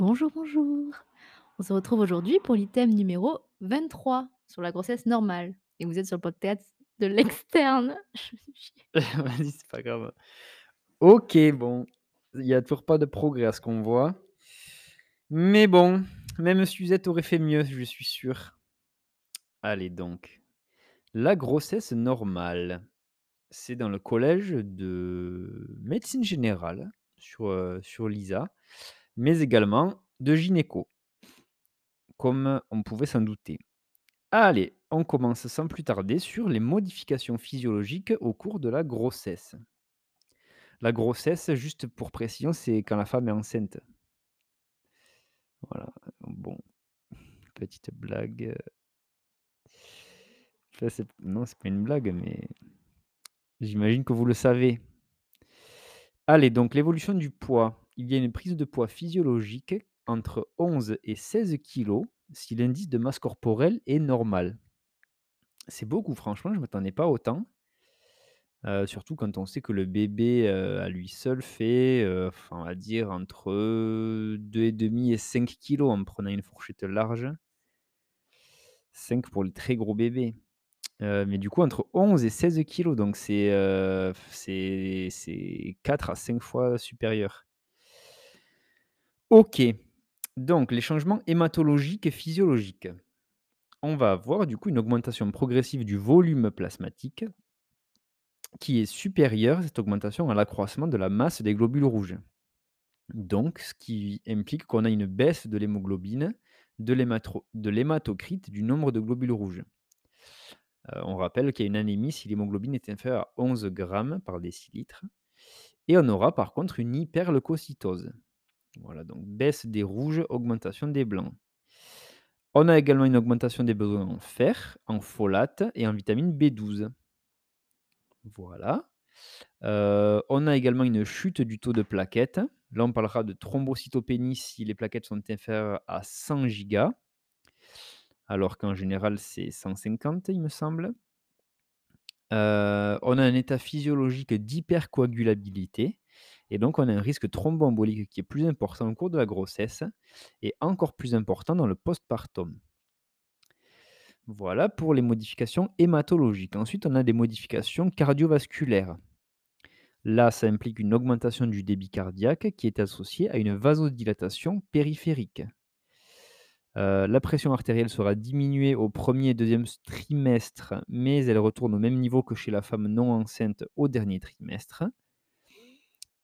Bonjour, bonjour. On se retrouve aujourd'hui pour l'item numéro 23 sur la grossesse normale et vous êtes sur le podcast de l'externe. Vas-y, c'est pas grave. OK, bon, il y a toujours pas de progrès à ce qu'on voit. Mais bon, même Suzette aurait fait mieux, je suis sûr. Allez donc, la grossesse normale, c'est dans le collège de médecine générale sur, heu, sur l'ISA, mais également de gynéco, comme on pouvait s'en douter. Allez, on commence sans plus tarder sur les modifications physiologiques au cours de la grossesse. La grossesse, juste pour précision, c'est quand la femme est enceinte. Voilà, bon, petite blague, c'est non, c'est pas une blague, mais j'imagine que vous le savez. Allez, donc l'évolution du poids. Il y a une prise de poids physiologique entre 11 et 16 kilogrammes si l'indice de masse corporelle est normal. C'est beaucoup, franchement, je ne m'attendais pas autant. Heu, surtout quand on sait que le bébé, heu, à lui seul fait, enfin, on va dire entre, heu, 2,5 et 5 kilogrammes en prenant une fourchette large. 5 pour les très gros bébés. Mais du coup entre 11 et 16 kilogrammes donc c'est 4 à 5 fois supérieur. OK, donc les changements hématologiques et physiologiques. On va avoir du coup une augmentation progressive du volume plasmatique qui est supérieure, cette augmentation, à l'accroissement de la masse des globules rouges. Donc ce qui implique qu'on a une baisse de l'hémoglobine, de l'hématocrite, du nombre de globules rouges. Heu, on rappelle qu'il y a une anémie si l'hémoglobine est inférieure à 11 grammes par décilitre et on aura par contre une hyperleucocytose. Voilà, donc baisse des rouges, augmentation des blancs. On a également une augmentation des besoins en fer, en folate et en vitamine B12. Voilà. Heu, on a également une chute du taux de plaquettes. Là, on parlera de thrombocytopénie si les plaquettes sont inférieures à 100 gigas, alors qu'en général, c'est 150, il me semble. Heu, on a un état physiologique d'hypercoagulabilité et donc on a un risque thromboembolique qui est plus important au cours de la grossesse et encore plus important dans le postpartum. Voilà pour les modifications hématologiques. Ensuite, on a des modifications cardiovasculaires. Là, ça implique une augmentation du débit cardiaque qui est associée à une vasodilatation périphérique. Heu, la pression artérielle sera diminuée au 1er et 2e trimestre, mais elle retourne au même niveau que chez la femme non enceinte au dernier trimestre.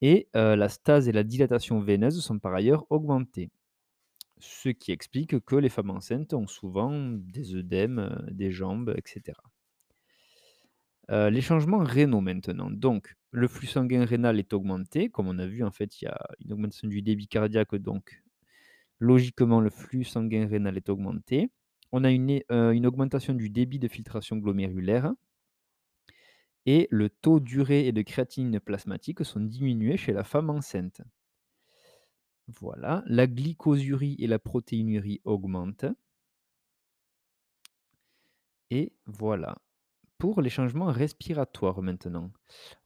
Et la stase et la dilatation veineuse sont par ailleurs augmentées. Ce qui explique que les femmes enceintes ont souvent des œdèmes, des jambes, et cetera. Heu, les changements rénaux maintenant. Donc le flux sanguin rénal est augmenté, comme on a vu en fait, il y a une augmentation du débit cardiaque donc logiquement le flux sanguin rénal est augmenté. On a une augmentation du débit de filtration glomérulaire et le taux d'urée et de créatinine plasmatique sont diminués chez la femme enceinte. Voilà, la glycosurie et la protéinurie augmentent. Et voilà. Pour les changements respiratoires maintenant,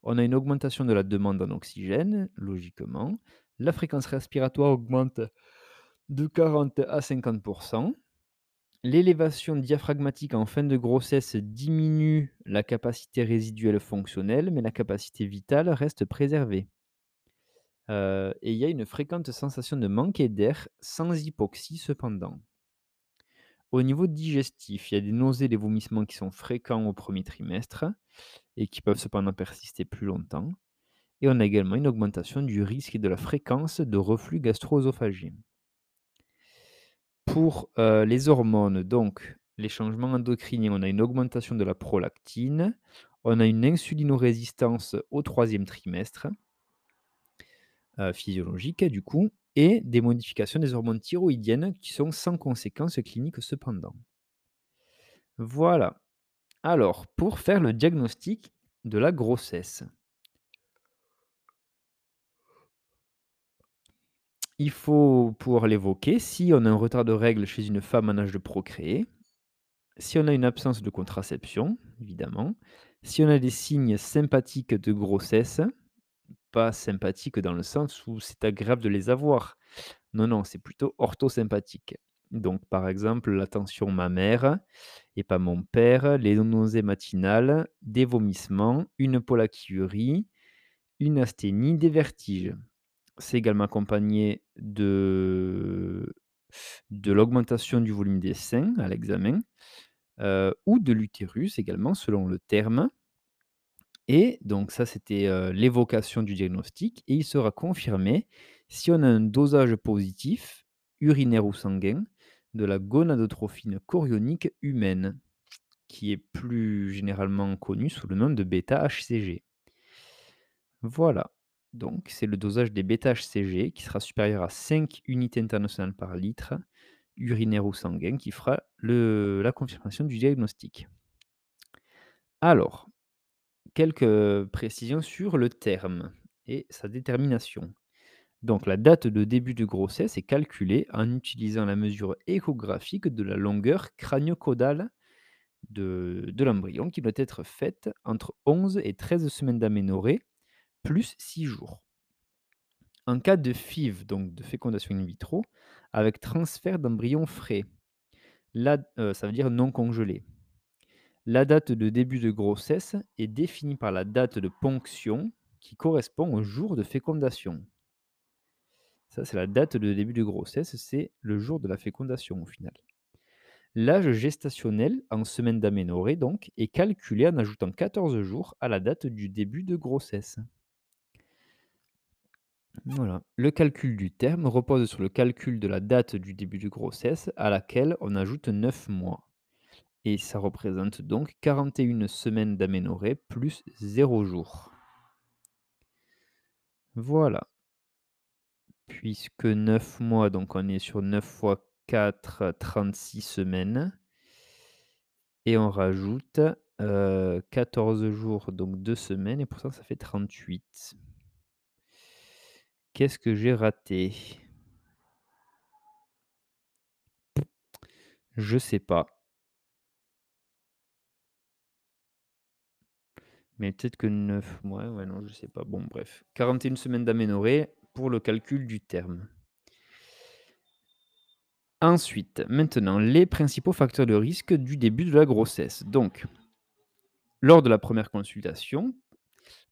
on a une augmentation de la demande en oxygène, logiquement. La fréquence respiratoire augmente de 40 à 50 L'élévation diaphragmatique en fin de grossesse diminue la capacité résiduelle fonctionnelle, mais la capacité vitale reste préservée. Heu et il y a une fréquente sensation de manquer d'air, sans hypoxie cependant. Au niveau digestif, il y a des nausées, des vomissements qui sont fréquents au premier trimestre et qui peuvent cependant persister plus longtemps et on a également une augmentation du risque et de la fréquence de reflux gastro-œsophagien. Pour, heu, les hormones, donc les changements endocriniens, on a une augmentation de la prolactine, on a une insulinorésistance au troisième trimestre, heu, physiologique du coup et des modifications des hormones thyroïdiennes qui sont sans conséquences cliniques cependant. Voilà. Alors, pour faire le diagnostic de la grossesse il faut pouvoir l'évoquer si on a un retard de règles chez une femme en âge de procréer, si on a une absence de contraception, évidemment, si on a des signes sympathiques de grossesse, pas sympathiques dans le sens où c'est agréable de les avoir. Non, non, c'est plutôt orthosympathique. Donc, par exemple, la tension mammaire et pas mon père, les nausées matinales, des vomissements, une pollakiurie, une asthénie, des vertiges. C'est également accompagné de de l'augmentation du volume des seins à l'examen, heu, ou de l'utérus également selon le terme. Et donc ça, c'était, heu, l'évocation du diagnostic et il sera confirmé si on a un dosage positif, urinaire ou sanguin, de la gonadotrophine chorionique humaine, qui est plus généralement connue sous le nom de β-HCG. Voilà, donc c'est le dosage des β-HCG qui sera supérieur à 5 unités internationales par litre, urinaire ou sanguin, qui fera la confirmation du diagnostic. Alors, quelques précisions sur le terme et sa détermination. Donc la date de début de grossesse est calculée en utilisant la mesure échographique de la longueur crânio-caudale de de l'embryon qui doit être faite entre 11 et 13 semaines d'aménorrhée plus 6 jours. En cas de FIV, donc de fécondation in vitro, avec transfert d'embryon frais, là, heu, ça veut dire non congelé. La date de début de grossesse est définie par la date de ponction qui correspond au jour de fécondation. Ça, c'est la date de début de grossesse, c'est le jour de la fécondation au final. L'âge gestationnel en semaines d'aménorrhée donc est calculé en ajoutant 14 jours à la date du début de grossesse. Voilà. Le calcul du terme repose sur le calcul de la date du début de grossesse à laquelle on ajoute 9 mois. Et ça représente donc 41 semaines d'aménorrhée plus 0 jour. Voilà. Puisque 9 mois, donc on est sur 9 fois 4, 36 semaines. Et on rajoute, heu, 14 jours, donc 2 semaines et pour ça, ça fait 38. Qu'est-ce que j'ai raté? Je sais pas. Mais peut-être que 9 mois, ouais, non, je sais pas. Bon, bref. 41 semaines d'aménorrhée pour le calcul du terme. Ensuite, maintenant, les principaux facteurs de risque du début de la grossesse. Donc, lors de la première consultation,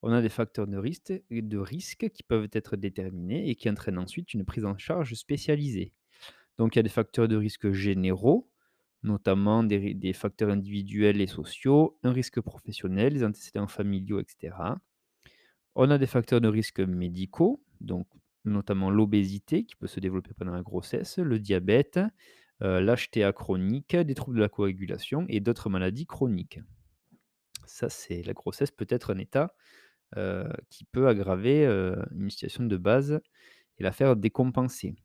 on a des facteurs de risque, qui peuvent être déterminés et qui entraînent ensuite une prise en charge spécialisée. Donc, il y a des facteurs de risque généraux, notamment des facteurs individuels et sociaux, un risque professionnel, les antécédents familiaux, etc. On a des facteurs de risque médicaux, donc notamment l'obésité qui peut se développer pendant la grossesse, le diabète, euh, l'HTA chronique, des troubles de la coagulation et d'autres maladies chroniques. Ça, c'est la grossesse peut être un état qui peut aggraver une situation de base et la faire décompenser.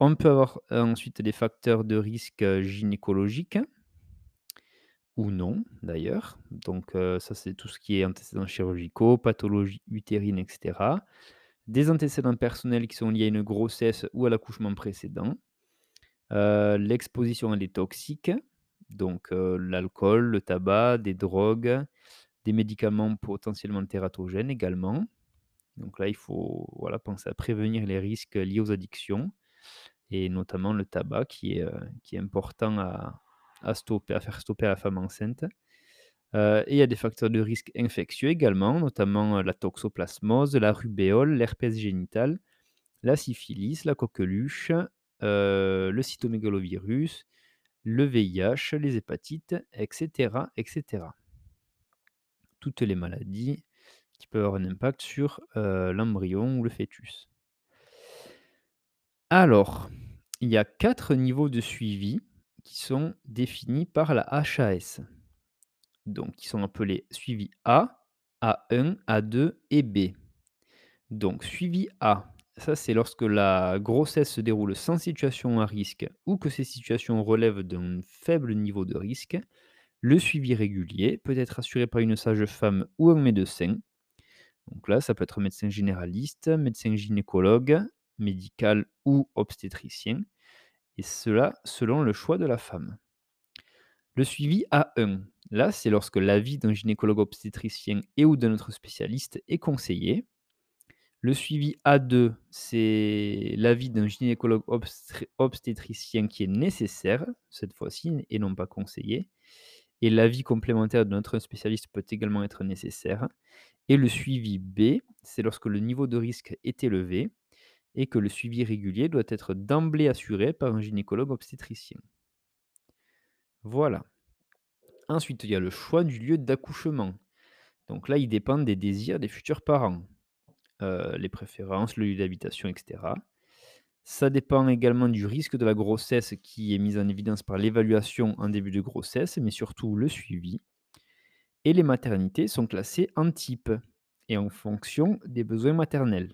On peut avoir ensuite des facteurs de risque gynécologiques ou non d'ailleurs. Donc ça c'est tout ce qui est antécédents chirurgicaux, pathologies utérines, etc. Des antécédents personnels qui sont liés à une grossesse ou à l'accouchement précédent. L'exposition à des toxiques, donc l'alcool, le tabac, des drogues, des médicaments potentiellement tératogènes également. Donc là, il faut voilà, penser à prévenir les risques liés aux addictions et notamment le tabac qui est, qui est important à, à stopper, à faire stopper à la femme enceinte. Et il y a des facteurs de risque infectieux également, notamment la toxoplasmose, la rubéole, l'herpès génital, la syphilis, la coqueluche, le cytomégalovirus, le VIH, les hépatites, etc., etc. Toutes les maladies qui peuvent avoir un impact sur l'embryon ou le fœtus. Alors, il y a quatre niveaux de suivi qui sont définis par la HAS. Donc, qui sont appelés suivi A, A1, A2 et B. Donc, suivi A, ça c'est lorsque la grossesse se déroule sans situation à risque ou que ces situations relèvent d'un faible niveau de risque. Le suivi régulier peut être assuré par une sage-femme ou un médecin. Donc là, ça peut être médecin généraliste, médecin gynécologue, médical ou obstétricien, et cela selon le choix de la femme. Le suivi A1, là, c'est lorsque l'avis d'un gynécologue obstétricien et ou d'un autre spécialiste est conseillé. Le suivi A2, c'est l'avis d'un gynécologue obsté obstétricien qui est nécessaire, cette fois-ci et non pas conseillé et l'avis complémentaire de notre spécialiste peut également être nécessaire et le suivi B, c'est lorsque le niveau de risque est élevé et que le suivi régulier doit être d'emblée assuré par un gynécologue obstétricien. Voilà. Ensuite, il y a le choix du lieu d'accouchement. Donc là, il dépend des désirs des futurs parents, heu, les préférences, le lieu d'habitation et cetera. Ça dépend également du risque de la grossesse qui est mis en évidence par l'évaluation en début de grossesse, mais surtout le suivi. Et les maternités sont classées en type et en fonction des besoins maternels.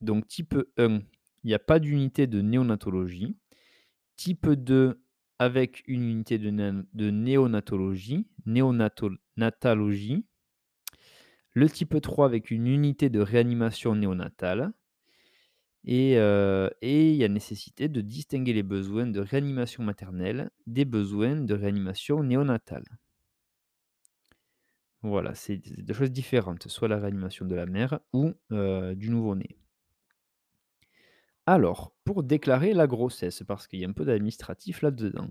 Donc type 1, il n'y a pas d'unité de néonatologie. Type 2, avec une unité de de néonatologie néonatal natalogie. Le type 3 avec une unité de réanimation néonatale et heu et il y a nécessité de distinguer les besoins de réanimation maternelle des besoins de réanimation néonatale. Voilà, c'est d c'est 2 choses différentes, soit la réanimation de la mère ou heu, du nouveau-né. Alors, pour déclarer la grossesse, parce qu'il y a un peu d'administratif là-dedans.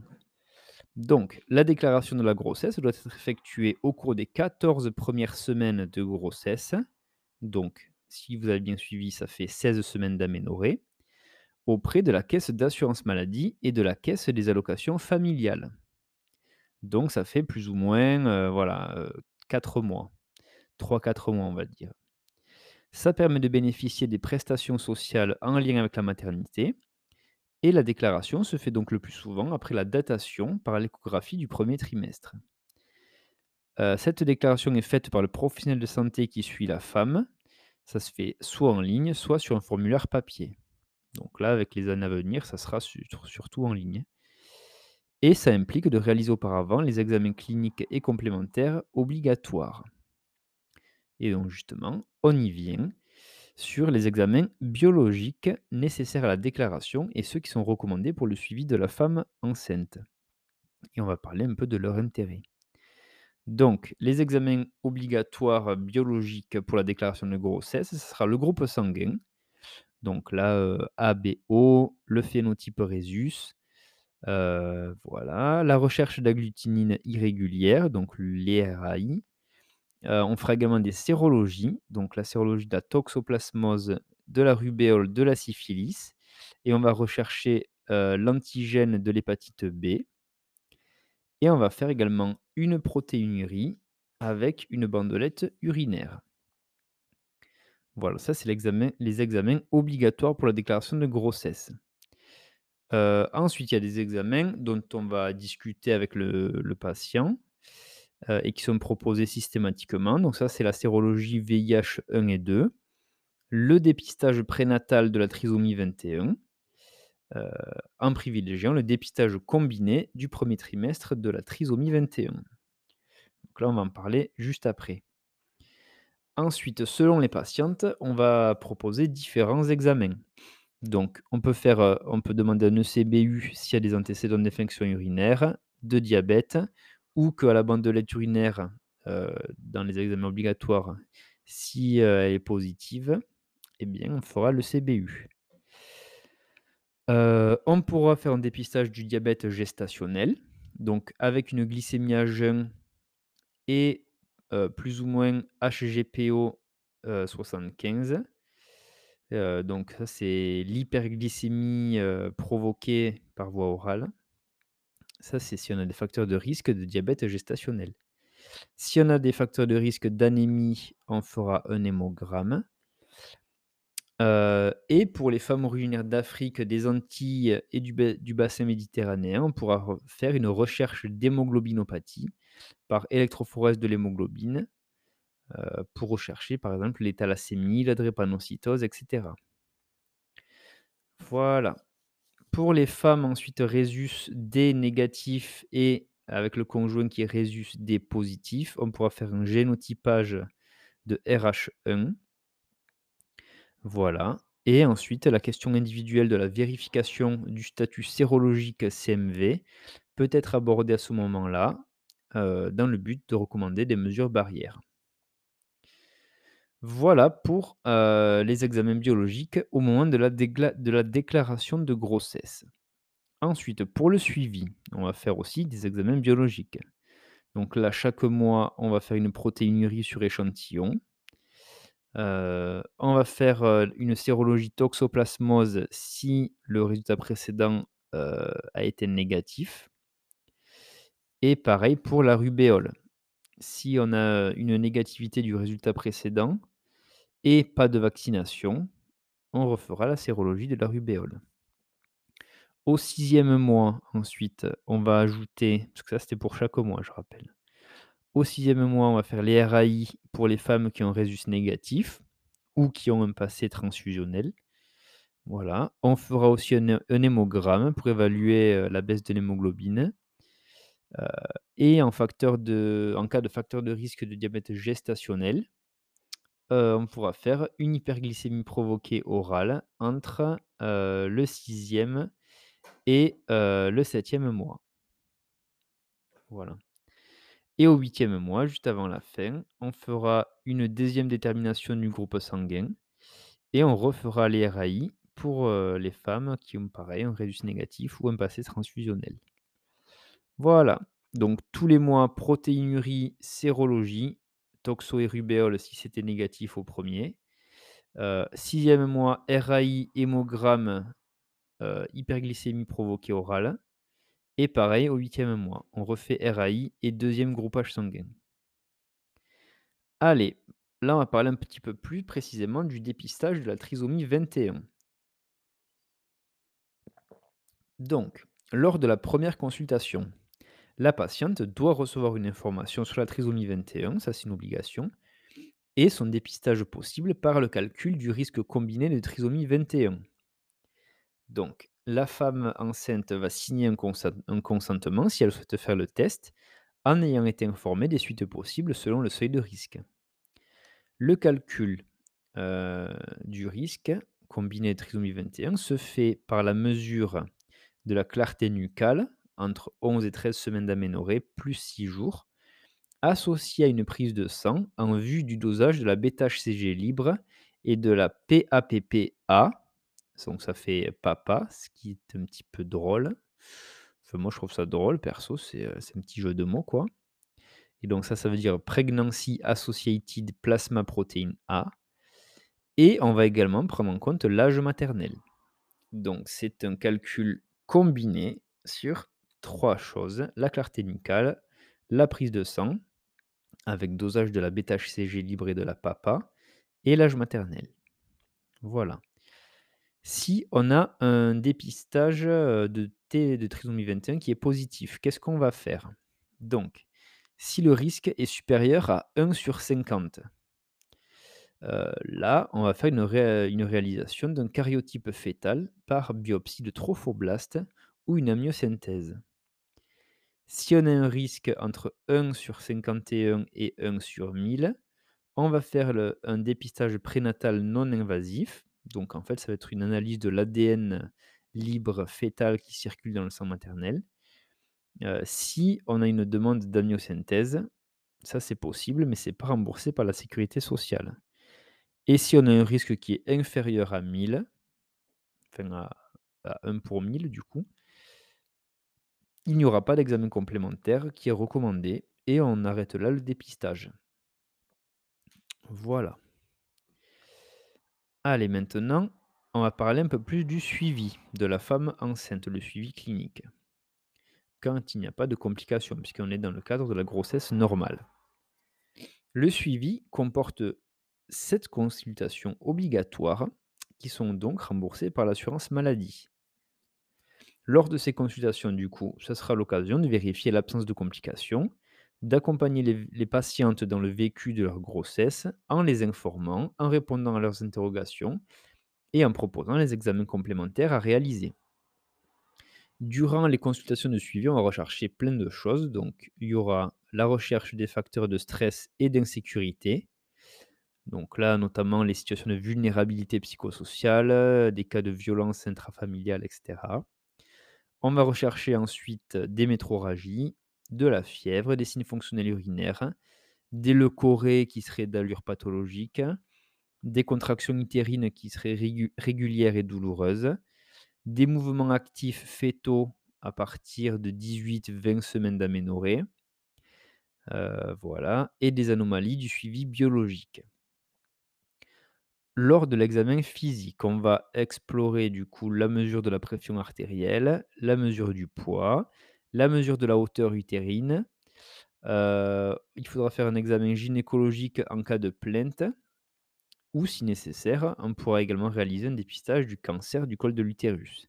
Donc, la déclaration de la grossesse doit être effectuée au cours des 14 premières semaines de grossesse. Donc, si vous avez bien suivi, ça fait 16 semaines d'aménorrhée, auprès de la caisse d'assurance maladie et de la caisse des allocations familiales. Donc ça fait plus ou moins, heu, voilà, heu, 4 mois. 3-4 mois, on va dire. Ça permet de bénéficier des prestations sociales en lien avec la maternité et la déclaration se fait donc le plus souvent après la datation par l'échographie du 1er trimestre. Heu, cette déclaration est faite par le professionnel de santé qui suit la femme. Ça se fait soit en ligne, soit sur un formulaire papier. Donc là, avec les années à venir, ça sera sur surtout en ligne. Et ça implique de réaliser auparavant les examens cliniques et complémentaires obligatoires. Et donc justement, on y vient sur les examens biologiques nécessaires à la déclaration et ceux qui sont recommandés pour le suivi de la femme enceinte. Et on va parler un peu de leur intérêt. Donc, les examens obligatoires biologiques pour la déclaration de grossesse, ce sera le groupe sanguin. Donc là, heu, A-B-O, le phénotype rhésus, heu, voilà. La recherche d'agglutinine irrégulière, donc l'IRAI. On fera également des sérologies, donc la sérologie de la toxoplasmose, de la rubéole, de la syphilis et on va rechercher, l'antigène de l'hépatite B. Et on va faire également une protéinurie avec une bandelette urinaire. Voilà, ça c'est les examens obligatoires pour la déclaration de grossesse. Ensuite, il y a des examens dont on va discuter avec le patient, heu et qui sont proposés systématiquement. Donc ça, c'est la sérologie VIH 1 et 2, le dépistage prénatal de la trisomie 21, heu, en privilégiant le dépistage combiné du 1er trimestre de la trisomie 21. Donc là, on va en parler juste après. Ensuite, selon les patientes, on va proposer différents examens. Donc on peut faire, heu, on peut demander un ECBU s'il y a des antécédents d'infection urinaire, de diabète ou qu'à la bandelette urinaire, heu, dans les examens obligatoires, si, heu, elle est positive, eh bien on fera l'ECBU. Heu, on pourra faire un dépistage du diabète gestationnel, donc avec une glycémie à jeun et plus ou moins HGPO, heu, 75. Heu, donc ça, c'est l'hyperglycémie, provoquée par voie orale. Ça, c'est si on a des facteurs de risque de diabète gestationnel. Si on a des facteurs de risque d'anémie, on fera un hémogramme. Heu et pour les femmes originaires d'Afrique, des Antilles et du ba du bassin méditerranéen, on pourra re faire une recherche d'hémoglobinopathie par électrophorèse de l'hémoglobine, heu, pour rechercher, par exemple, les thalassémies, la drépanocytose et cetera. Voilà. Pour les femmes ensuite rhésus D négatif et avec le conjoint qui est rhésus D positif, on pourra faire un génotypage de RH1. Voilà et ensuite la question individuelle de la vérification du statut sérologique CMV peut être abordée à ce moment-là, heu, dans le but de recommander des mesures barrières. Voilà pour, heu, les examens biologiques au moment de la déclaration de grossesse. Ensuite, pour le suivi, on va faire aussi des examens biologiques. Donc là, chaque mois, on va faire une protéinurie sur échantillon. Heu, on va faire, heu, une sérologie toxoplasmose si le résultat précédent, a été négatif et pareil pour la rubéole. Si on a une négativité du résultat précédent et pas de vaccination, on refera la sérologie de la rubéole. Au sixième mois, ensuite, on va ajouter parce que ça, c'était pour chaque mois, je rappelle. Au sixième mois, on va faire les RAI pour les femmes qui ont résus négatif ou qui ont un passé transfusionnel. Voilà. On fera aussi un hé un hémogramme pour évaluer, heu, la baisse de l'hémoglobine. Heu et en cas de facteur de risque de diabète gestationnel, on pourra faire une hyperglycémie provoquée orale entre, le sixième et le septième mois. Voilà. Et au huitième mois, juste avant la fin, on fera une deuxième détermination du groupe sanguin et on refera les RAI pour, les femmes qui ont pareil un résus négatif ou un passé transfusionnel. Voilà, donc tous les mois, protéinurie, sérologie, toxo et rubéole si c'était négatif au premier. er 6 mois, RAI, hémogramme, heu, hyperglycémie provoquée orale et pareil au huitième mois, on refait RAI et deuxième groupage sanguin. Allez, là, on va parler un petit peu plus précisément du dépistage de la trisomie 21. Donc, lors de la première consultation, la patiente doit recevoir une information sur la trisomie 21, ça c'est une obligation, et son dépistage possible par le calcul du risque combiné de trisomie 21. Donc, la femme enceinte va signer un, consen- un consentement si elle souhaite faire le test, en ayant été informée des suites possibles selon le seuil de risque. Le calcul euh, du risque combiné de trisomie 21 se fait par la mesure de la clarté nucale entre 11 et 13 semaines d'aménorrhée plus 6 jours, associée à une prise de sang en vue du dosage de la bêta-HCG libre et de la PAPPA, donc ça fait papa, ce qui est un petit peu drôle. Moi, je trouve ça drôle, perso, c'est euh, c'est un petit jeu de mots, quoi. Et donc ça, ça veut dire Pregnancy Associated Plasma Protein A. Et on va également prendre en compte l'âge maternel. Donc c'est un calcul combiné sur trois choses, la clarté nucale, la prise de sang, avec dosage de la bêta-HCG libre et de la PAPA, et l'âge maternel. Voilà. Si on a un dépistage euh, de T de trisomie 21 qui est positif, qu'est-ce qu'on va faire? Donc, si le risque est supérieur à 1 sur 50, euh, là, on va faire une, ré- une réalisation d'un karyotype fœtal par biopsie de trophoblaste ou une amniosynthèse. Si on a un risque entre 1 sur 51 et 1 sur 1000, on va faire un dépistage prénatal non invasif. Donc en fait, ça va être une analyse de l'ADN libre fœtal qui circule dans le sang maternel. Euh, si on a une demande d'amniosynthèse, ça c'est possible, mais c'est pas remboursé par la sécurité sociale. Et si on a un risque qui est inférieur à 1000, enfin à, à 1 pour 1000 du coup, il n'y aura pas d'examen complémentaire qui est recommandé et on arrête là le dépistage. Voilà. Allez, maintenant, on va parler un peu plus du suivi de la femme enceinte, le suivi clinique. Quand il n'y a pas de complications, puisqu'on est dans le cadre de la grossesse normale. Le suivi comporte sept consultations obligatoires qui sont donc remboursées par l'assurance maladie. Lors de ces consultations, du coup, ce sera l'occasion de vérifier l'absence de complications, d'accompagner les, les patientes dans le vécu de leur grossesse en les informant, en répondant à leurs interrogations et en proposant les examens complémentaires à réaliser. Durant les consultations de suivi, on va rechercher plein de choses. Donc, il y aura la recherche des facteurs de stress et d'insécurité. Donc là, notamment les situations de vulnérabilité psychosociale, des cas de violence intrafamiliale, etc. On va rechercher ensuite des métroragies, de la fièvre, des signes fonctionnels urinaires, des leucorrhées qui seraient d'allure pathologique, des contractions utérines qui seraient régu régulières et douloureuses, des mouvements actifs fœtaux à partir de 18-20 semaines d'aménorrhée. Voilà et des anomalies du suivi biologique. Lors de l'examen physique, on va explorer du coup la mesure de la pression artérielle, la mesure du poids, la mesure de la hauteur utérine. Heu, il faudra faire un examen gynécologique en cas de plainte ou si nécessaire, on pourra également réaliser un dépistage du cancer du col de l'utérus.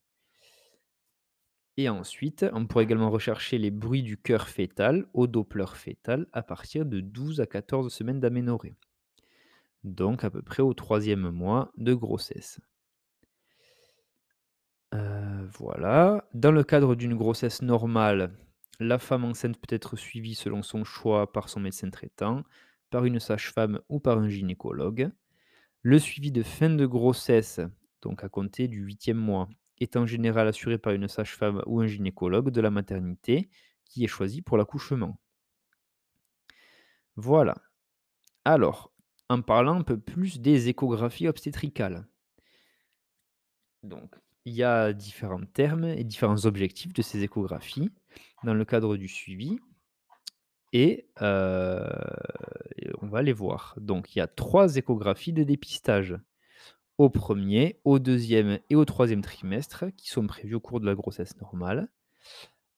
Et ensuite, on pourrait également rechercher les bruits du cœur fœtal au Doppler fœtal à partir de 12 à 14 semaines d'aménorrhée. Donc à peu près au troisième mois de grossesse. Heu, voilà. Dans le cadre d'une grossesse normale, la femme enceinte peut être suivie selon son choix par son médecin traitant, par une sage-femme ou par un gynécologue. Le suivi de fin de grossesse, donc à compter du huitième mois, est en général assuré par une sage-femme ou un gynécologue de la maternité qui est choisi pour l'accouchement. Voilà. Alors, en parlant un peu plus des échographies obstétricales. Donc, il y a différents termes et différents objectifs de ces échographies dans le cadre du suivi et heu, et on va les voir. Donc il y a 3 échographies de dépistage. Au premier, au deuxième et au troisième trimestre qui sont prévus au cours de la grossesse normale.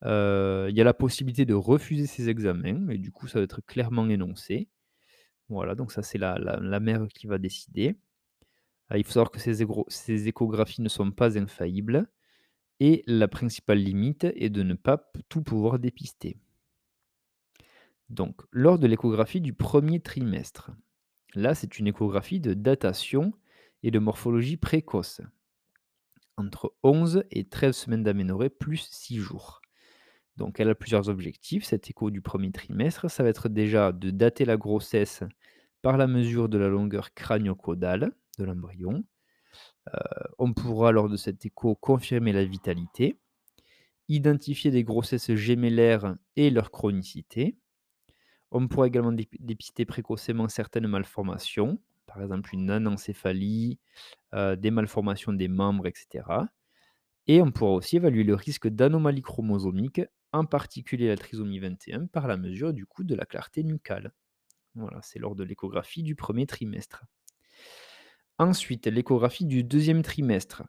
Heu, il y a la possibilité de refuser ces examens et du coup, ça va être clairement énoncé. Voilà, donc ça, c'est la la mère qui va décider. Heu, il faut savoir que ces ces échographies ne sont pas infaillibles et la principale limite est de ne pas tout pouvoir dépister. Donc, lors de l'échographie du premier trimestre, là, c'est une échographie de datation et de morphologie précoce. Entre 11 et 13 semaines d'aménorrhée plus 6 jours. Donc elle a plusieurs objectifs, cette écho du premier trimestre. Ça va être déjà de dater la grossesse par la mesure de la longueur crânio-caudale de l'embryon. Heu, on pourra lors de cette écho confirmer la vitalité, identifier des grossesses gémellaires et leur chronicité. On pourra également dép dépister précocement certaines malformations, par exemple une anencéphalie, heu, des malformations des membres et cetera. Et on pourra aussi évaluer le risque d'anomalies chromosomiques, en particulier la trisomie 21, par la mesure du coup de la clarté nucale. Voilà, c'est lors de l'échographie du premier trimestre. Ensuite, l'échographie du deuxième trimestre.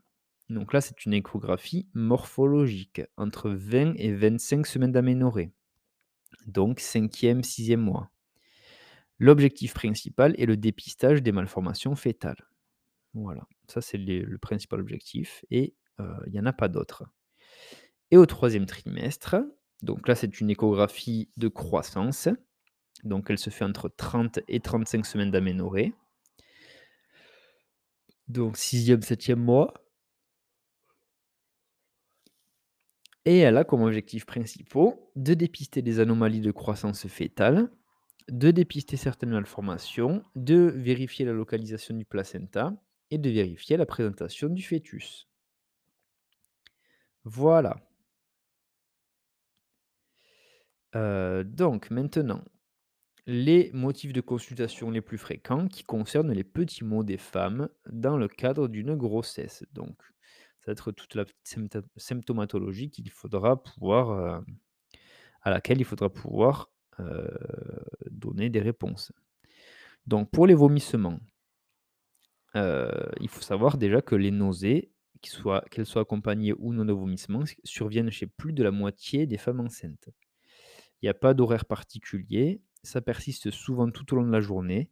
Donc là, c'est une échographie morphologique, entre 20 et 25 semaines d'aménorrhée. Donc cinquième, sixième mois. L'objectif principal est le dépistage des malformations fœtales. Voilà, ça c'est le principal objectif et heu, il y en a pas d'autres. Et au troisième trimestre, donc là, c'est une échographie de croissance. Donc elle se fait entre 30 et 35 semaines d'aménorrhée. Donc sixième, septième mois. Et elle a comme objectifs principaux de dépister des anomalies de croissance fœtale, de dépister certaines malformations, de vérifier la localisation du placenta et de vérifier la présentation du fœtus. Voilà. Heu, donc maintenant, les motifs de consultation les plus fréquents qui concernent les petits maux des femmes dans le cadre d'une grossesse. Donc ça va être toute la sympto symptomatologie qu'il faudra pouvoir, hem, à laquelle il faudra pouvoir, heu, donner des réponses. Donc pour les vomissements il faut savoir déjà que les nausées, qu'elles soient accompagnées ou non de vomissements, surviennent chez plus de la moitié des femmes enceintes. Il y a pas d'horaire particulier, ça persiste souvent tout au long de la journée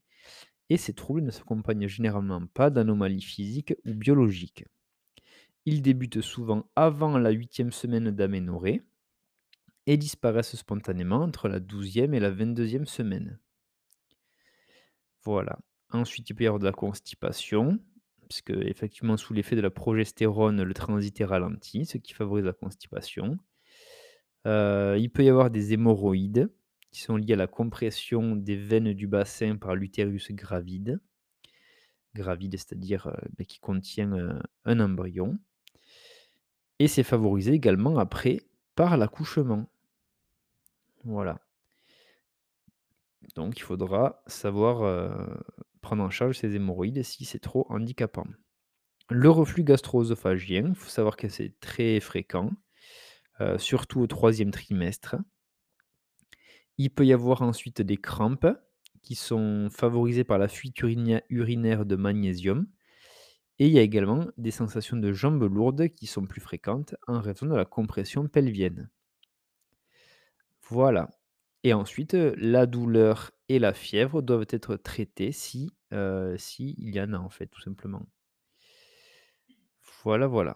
et ces troubles ne s'accompagnent généralement pas d'anomalies physiques ou biologiques. Ils débutent souvent avant la huitième semaine d'aménorrhée et disparaissent spontanément entre la douzième et la vingt-deuxième semaine. Voilà. Ensuite, il peut y avoir de la constipation, puisque effectivement, sous l'effet de la progestérone, le transit est ralenti, ce qui favorise la constipation. Heu, il peut y avoir des hémorroïdes qui sont liées à la compression des veines du bassin par l'utérus gravide. Gravide, c'est-à-dire, heu, beh, qui contient, heu, un embryon. Et c'est favorisé également après par l'accouchement. Voilà. Donc il faudra savoir, prendre en charge ces hémorroïdes si c'est trop handicapant. Le reflux gastro-œsophagien, il faut savoir que c'est très fréquent, heu, surtout au troisième trimestre. Il peut y avoir ensuite des crampes qui sont favorisées par la fuite urinaire de magnésium et il y a également des sensations de jambes lourdes qui sont plus fréquentes en raison de la compression pelvienne. Voilà et ensuite, la douleur et la fièvre doivent être traitées si, heu, s'il y en a en fait, tout simplement. Voilà, voilà.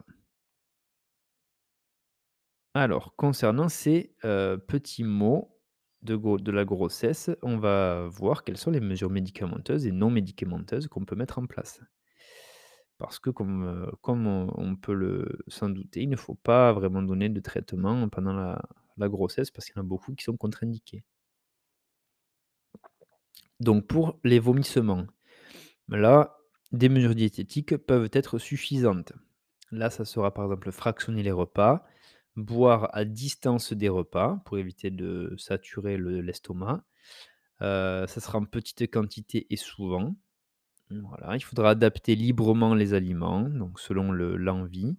Alors, concernant ces, petits maux de la grossesse, on va voir quelles sont les mesures médicamenteuses et non médicamenteuses qu'on peut mettre en place. Parce que comme, on peut le s'en douter, il ne faut pas vraiment donner de traitement pendant la grossesse parce qu'il y en a beaucoup qui sont contre-indiqués. Donc pour les vomissements, là, des mesures diététiques peuvent être suffisantes. Là, ça sera par exemple fractionner les repas, boire à distance des repas pour éviter de saturer le l'estomac. Ça sera en petite quantité et souvent. Il faudra adapter librement les aliments, donc selon le l'envie.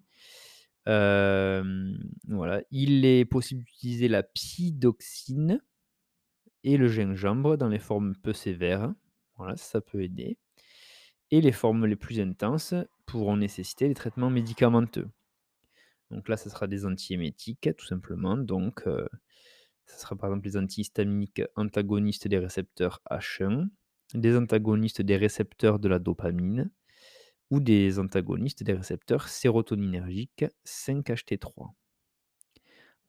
Il est possible d'utiliser la pyridoxine et le gingembre dans les formes peu sévères. Voilà, ça peut aider et les formes les plus intenses pourront nécessiter des traitements médicamenteux. Donc là, ce sera des antiémétiques tout simplement, donc heu, ça sera par exemple les antihistaminiques antagonistes des récepteurs H1, des antagonistes des récepteurs de la dopamine ou des antagonistes des récepteurs sérotoninergiques 5-HT3.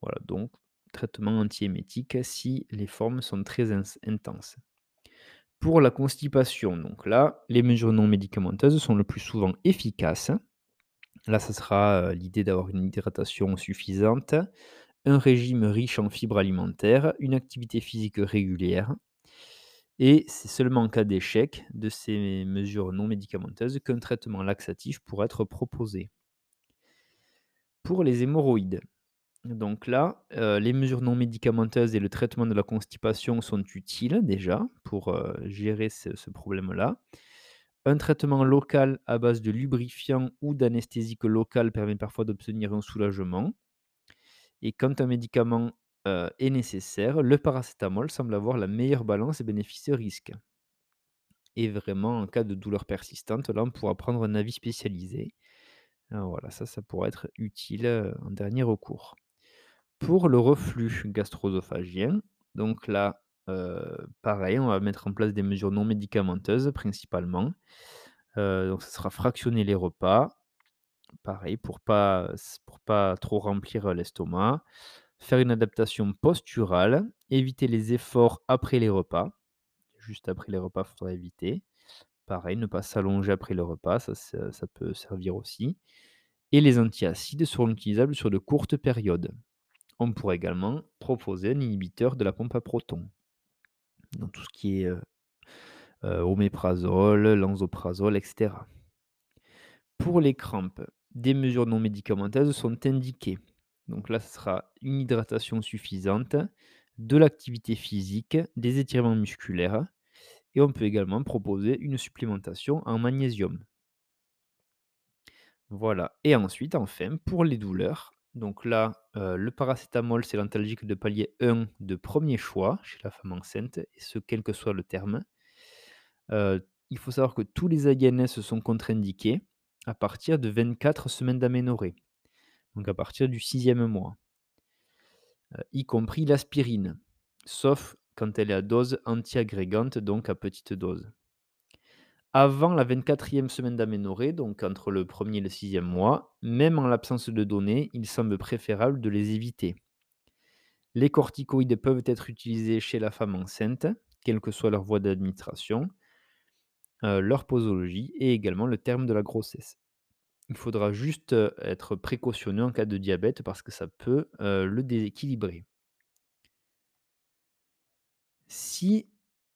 Voilà, donc traitement antiémétique si les formes sont très intenses. Pour la constipation, donc là, les mesures non médicamenteuses sont le plus souvent efficaces. Là, ça sera, l'idée d'avoir une hydratation suffisante, un régime riche en fibres alimentaires, une activité physique régulière et c'est seulement en cas d'échec de ces mesures non médicamenteuses qu'un traitement laxatif pourra être proposé. Pour les hémorroïdes, donc là, les mesures non médicamenteuses et le traitement de la constipation sont utiles déjà pour, gérer ce problème-là. Un traitement local à base de lubrifiant ou d'anesthésique locale permet parfois d'obtenir un soulagement et quand un médicament, heu, est nécessaire, le paracétamol semble avoir la meilleure balance bénéfice-risque et vraiment en cas de douleur persistante, là, on pourra prendre un avis spécialisé. Heu, voilà, ça, ça pourra être utile, heu, en dernier recours. Pour le reflux gastro-œsophagien, donc là, pareil, on va mettre en place des mesures non médicamenteuses principalement. Donc ça sera fractionner les repas, pareil pour pas pas trop remplir, l'estomac. Faire une adaptation posturale, éviter les efforts après les repas. Juste après les repas, il faudra éviter. Pareil, ne pas s'allonger après le repas, ça peut servir aussi et les antiacides seront utilisables sur de courtes périodes. On pourrait également proposer un inhibiteur de la pompe à protons. Dans tout ce qui est, heu, oméprazole, lansoprazole et cetera. Pour les crampes, des mesures non médicamenteuses sont indiquées. Donc là, ce sera une hydratation suffisante, de l'activité physique, des étirements musculaires et on peut également proposer une supplémentation en magnésium. Voilà et ensuite, enfin, pour les douleurs, donc là, heu, le paracétamol, c'est l'antalgique de palier 1 de premier choix chez la femme enceinte et ce, quel que soit le terme. Heu, il faut savoir que tous les AINS sont contre-indiqués à partir de 24 semaines d'aménorrhée, donc à partir du sixième mois, heu, y compris l'aspirine, sauf quand elle est à dose antiagrégante, donc à petite dose. Avant la 24e semaine d'aménorrhée, donc entre le 1er et le 6e mois, même en l'absence de données, il semble préférable de les éviter. Les corticoïdes peuvent être utilisés chez la femme enceinte, quelle que soit leur voie d'administration, heu, leur posologie et également le terme de la grossesse. Il faudra juste, heu, être précautionneux en cas de diabète parce que ça peut, heu, le déséquilibrer. Si,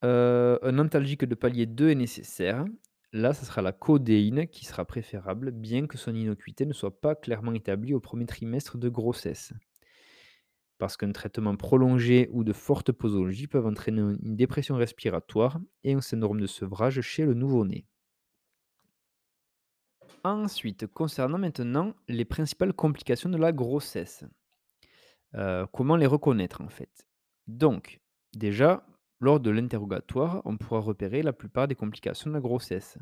heu, un antalgique de palier 2 est nécessaire, là, ce sera la codéine qui sera préférable, bien que son innocuité ne soit pas clairement établie au 1er trimestre de grossesse. parce qu'un traitement prolongé ou de fortes posologies peuvent entraîner une dépression respiratoire et un syndrome de sevrage chez le nouveau-né. Ensuite, concernant maintenant les principales complications de la grossesse. Heu, comment les reconnaître en fait? Donc, déjà, lors de l'interrogatoire, on pourra repérer la plupart des complications de la grossesse.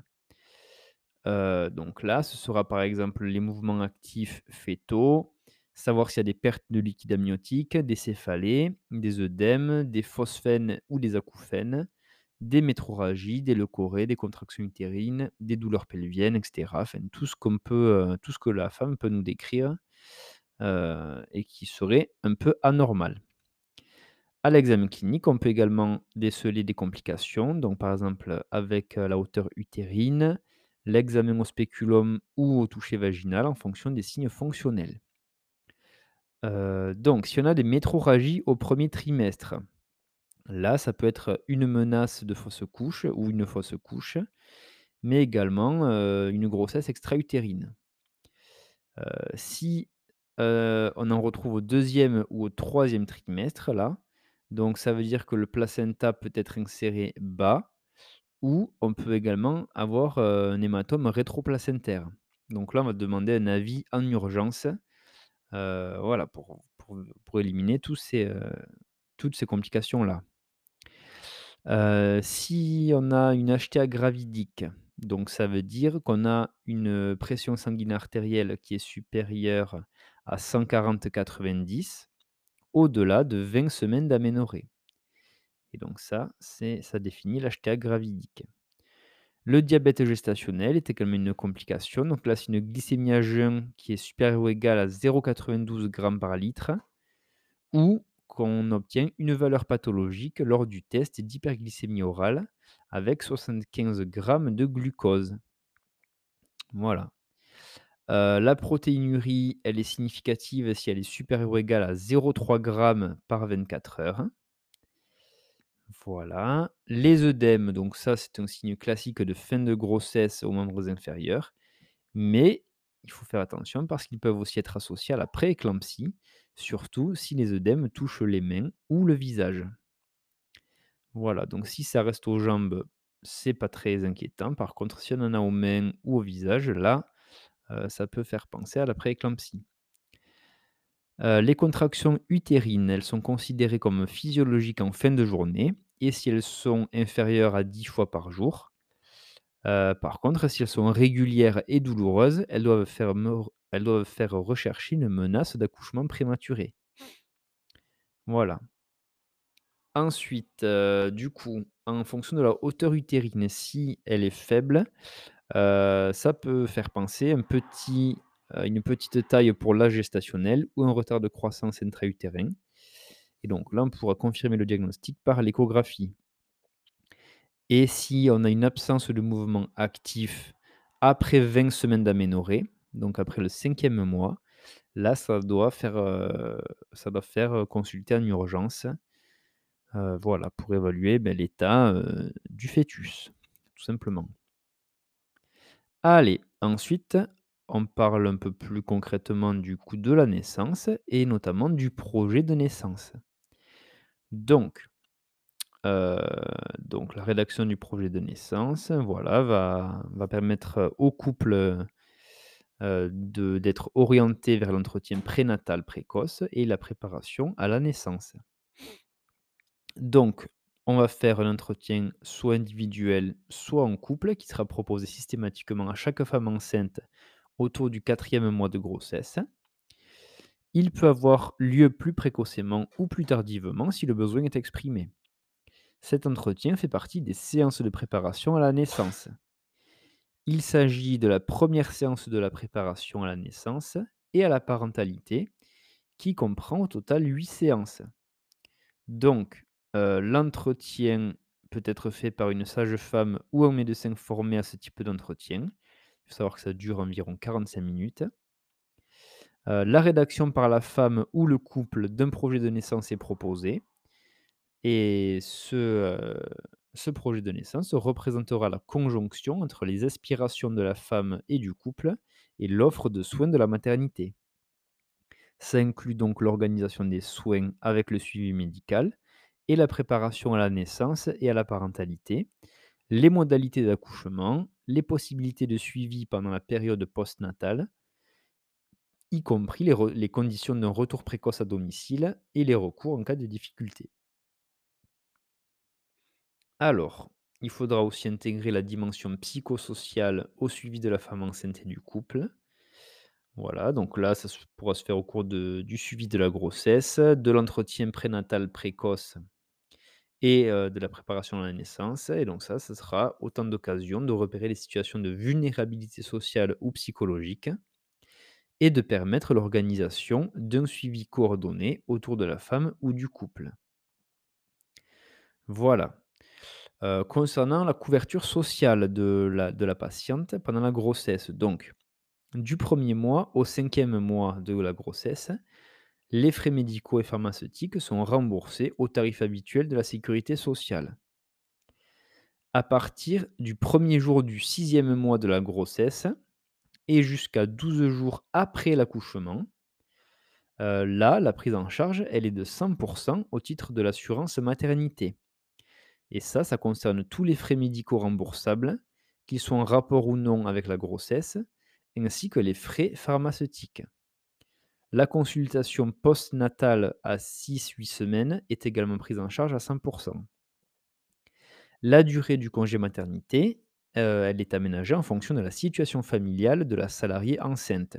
Heu, donc là, ce sera par exemple les mouvements actifs fœtaux, savoir s'il y a des pertes de liquide amniotique, des céphalées, des œdèmes, des phosphènes ou des acouphènes, des métrorragies, des leucorrhées, des contractions utérines, des douleurs pelviennes et cetera. Enfin heu, tout ce que la femme peut nous décrire, heu et qui serait un peu anormal. À l'examen clinique, on peut également déceler des complications, donc par exemple avec, la hauteur utérine, l'examen au spéculum ou au toucher vaginal en fonction des signes fonctionnels. Donc si on a des métrorragies au premier trimestre, là, ça peut être une menace de fausse couche ou une fausse couche, mais également, une grossesse extra-utérine. Si, on en retrouve au deuxième ou au troisième trimestre là, donc ça veut dire que le placenta peut être inséré bas ou on peut également avoir, un hématome rétroplacentaire. Donc là, on va demander un avis en urgence, voilà, pour éliminer toutes ces complications-là. Si on a une HTA gravidique, donc ça veut dire qu'on a une, pression sanguine artérielle qui est supérieure à 140/90, au-delà de 20 semaines d'aménorrhée et donc ça, ça définit l'HTA gravidique. Le diabète gestationnel est également une complication, donc là, c'est une glycémie à jeun qui est supérieure ou égale à 0,92 grammes par litre ou qu'on obtient une valeur pathologique lors du test d'hyperglycémie orale avec 75 grammes de glucose. Voilà. Heu, la protéinurie, elle est significative si elle est supérieure ou égale à 0,3 grammes par 24 heures. Voilà. Les œdèmes, donc ça, c'est un signe classique de fin de grossesse aux membres inférieurs, mais il faut faire attention parce qu'ils peuvent aussi être associés à la prééclampsie, surtout si les œdèmes touchent les mains ou le visage. Voilà, donc si ça reste aux jambes, c'est pas très inquiétant. Par contre, si on en a aux mains ou au visage, là, ça peut faire penser à la prééclampsie. Heu, les contractions utérines, elles sont considérées comme physiologiques en fin de journée et si elles sont inférieures à 10 fois par jour. Heu, par contre, si elles sont régulières et douloureuses, elles doivent faire rechercher une menace d'accouchement prématuré. Voilà. Ensuite, du coup, en fonction de la hauteur utérine, si elle est faible, heu, ça peut faire penser un petit heu, une petite taille pour l'âge gestationnel ou un retard de croissance intra-utérin et donc là, on pourra confirmer le diagnostic par l'échographie et si on a une absence de mouvement actif après 20 semaines d'aménorrhée, donc après le cinquième mois, là, ça doit faire, heu, ça doit consulter en urgence Heu, voilà, pour évaluer, beh, l'état, du fœtus, tout simplement. Allez, ensuite, on parle un peu plus concrètement du coup de la naissance et notamment du projet de naissance. Donc, donc la rédaction du projet de naissance, voilà, va permettre, au couple, de d'être orienté vers l'entretien prénatal précoce et la préparation à la naissance. Donc, on va faire un entretien soit individuel, soit en couple, qui sera proposé systématiquement à chaque femme enceinte autour du quatrième mois de grossesse. Il peut avoir lieu plus précocement ou plus tardivement si le besoin est exprimé. Cet entretien fait partie des séances de préparation à la naissance. Il s'agit de la première séance de la préparation à la naissance et à la parentalité, qui comprend au total 8 séances. Donc, l'entretien peut être fait par une sage-femme ou un médecin formé à ce type d'entretien. Il faut savoir que ça dure environ 45 minutes. La rédaction par la femme ou le couple d'un projet de naissance est proposé et ce projet de naissance représentera la conjonction entre les aspirations de la femme et du couple et l'offre de soins de la maternité. Ça inclut donc l'organisation des soins avec le suivi médical et la préparation à la naissance et à la parentalité, les modalités d'accouchement, les possibilités de suivi pendant la période postnatale, y compris les, conditions d'un retour précoce à domicile et les recours en cas de difficulté. Alors, il faudra aussi intégrer la dimension psychosociale au suivi de la femme enceinte et du couple. Voilà, donc là, ça pourra se faire au cours du suivi de la grossesse, de l'entretien prénatal précoce et de la préparation à la naissance et donc ça, ça sera autant d'occasions de repérer les situations de vulnérabilité sociale ou psychologique et de permettre l'organisation d'un suivi coordonné autour de la femme ou du couple. Voilà. Concernant la couverture sociale de la patiente pendant la grossesse, donc du premier mois au cinquième mois de la grossesse, les frais médicaux et pharmaceutiques sont remboursés au tarif habituel de la sécurité sociale. À partir du premier jour du sixième mois de la grossesse et jusqu'à 12 jours après l'accouchement, heu, là, la prise en charge, elle est de 100% au titre de l'assurance maternité. Et ça, ça concerne tous les frais médicaux remboursables, qu'ils soient en rapport ou non avec la grossesse, ainsi que les frais pharmaceutiques. La consultation postnatale à six-huit semaines est également prise en charge à 100% La durée du congé maternité, heu, elle est aménagée en fonction de la situation familiale de la salariée enceinte.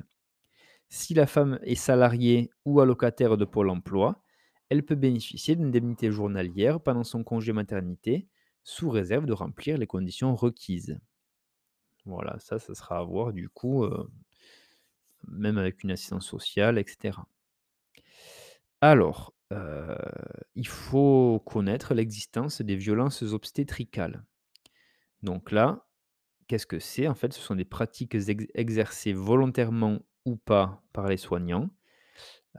Si la femme est salariée ou allocataire de Pôle emploi, elle peut bénéficier d'une indemnité journalière pendant son congé maternité, sous réserve de remplir les conditions requises. Voilà, ça, ça sera à voir du coup, heu, même avec une assistance sociale et cetera. Alors, heu, il faut connaître l'existence des violences obstétricales. Donc là, qu'est-ce que c'est? En fait, ce sont des pratiques ex exercées volontairement ou pas par les soignants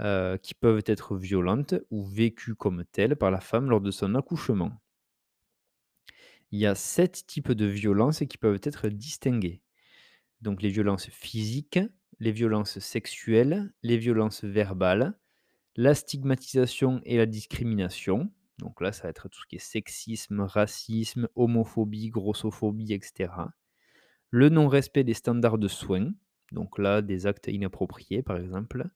heu, qui peuvent être violentes ou vécues comme telles par la femme lors de son accouchement. Il y a 7 types de violences qui peuvent être distinguées. Donc les violences physiques, les violences sexuelles, les violences verbales, la stigmatisation et la discrimination. Donc là, ça va être tout ce qui est sexisme, racisme, homophobie, grossophobie et cetera. Le non-respect des standards de soins, donc là, des actes inappropriés par exemple,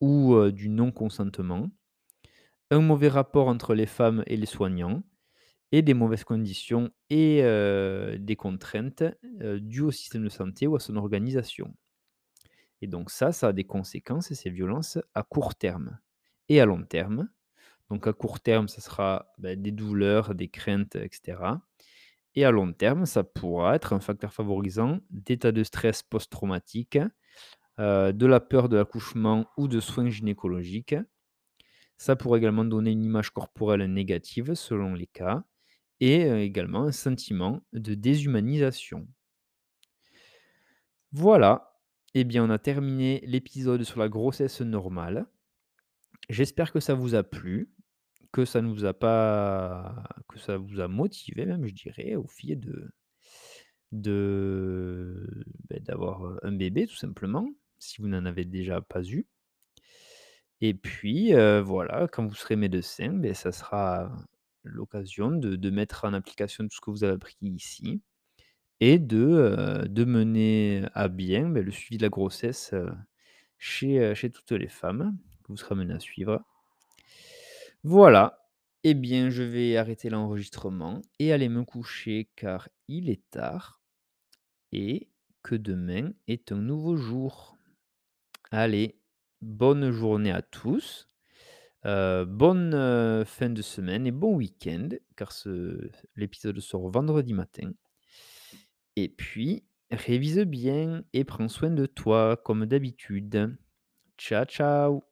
ou heu, du non-consentement. Un mauvais rapport entre les femmes et les soignants et des mauvaises conditions et heu, des contraintes, heu, dues au système de santé ou à son organisation. Et donc ça, ça a des conséquences, ces violences, à court terme et à long terme. Donc à court terme, ça sera, bah, des douleurs, des craintes et cetera. Et à long terme, ça pourra être un facteur favorisant d'états de stress post-traumatique, heu, de la peur de l'accouchement ou de soins gynécologiques. Ça pourrait également donner une image corporelle négative selon les cas et heu, également un sentiment de déshumanisation. Voilà, eh bien, on a terminé l'épisode sur la grossesse normale. J'espère que ça vous a plu, que ça ne vous a pas que ça vous a motivé même, je dirais, au fait de beh, d'avoir, heu, un bébé tout simplement, si vous n'en avez déjà pas eu. Et puis, heu, voilà, quand vous serez médecin, beh, ça sera l'occasion de mettre en application tout ce que vous avez appris ici et de, de mener à bien, le suivi de la grossesse, chez, chez toutes les femmes que vous serez amenés à suivre. Voilà, eh bien, je vais arrêter l'enregistrement et aller me coucher car il est tard et que demain est un nouveau jour. Allez, bonne journée à tous bonne, fin de semaine et bon week-end, car l'épisode sort vendredi matin. Et puis, révise bien et prends soin de toi comme d'habitude. Ciao, ciao.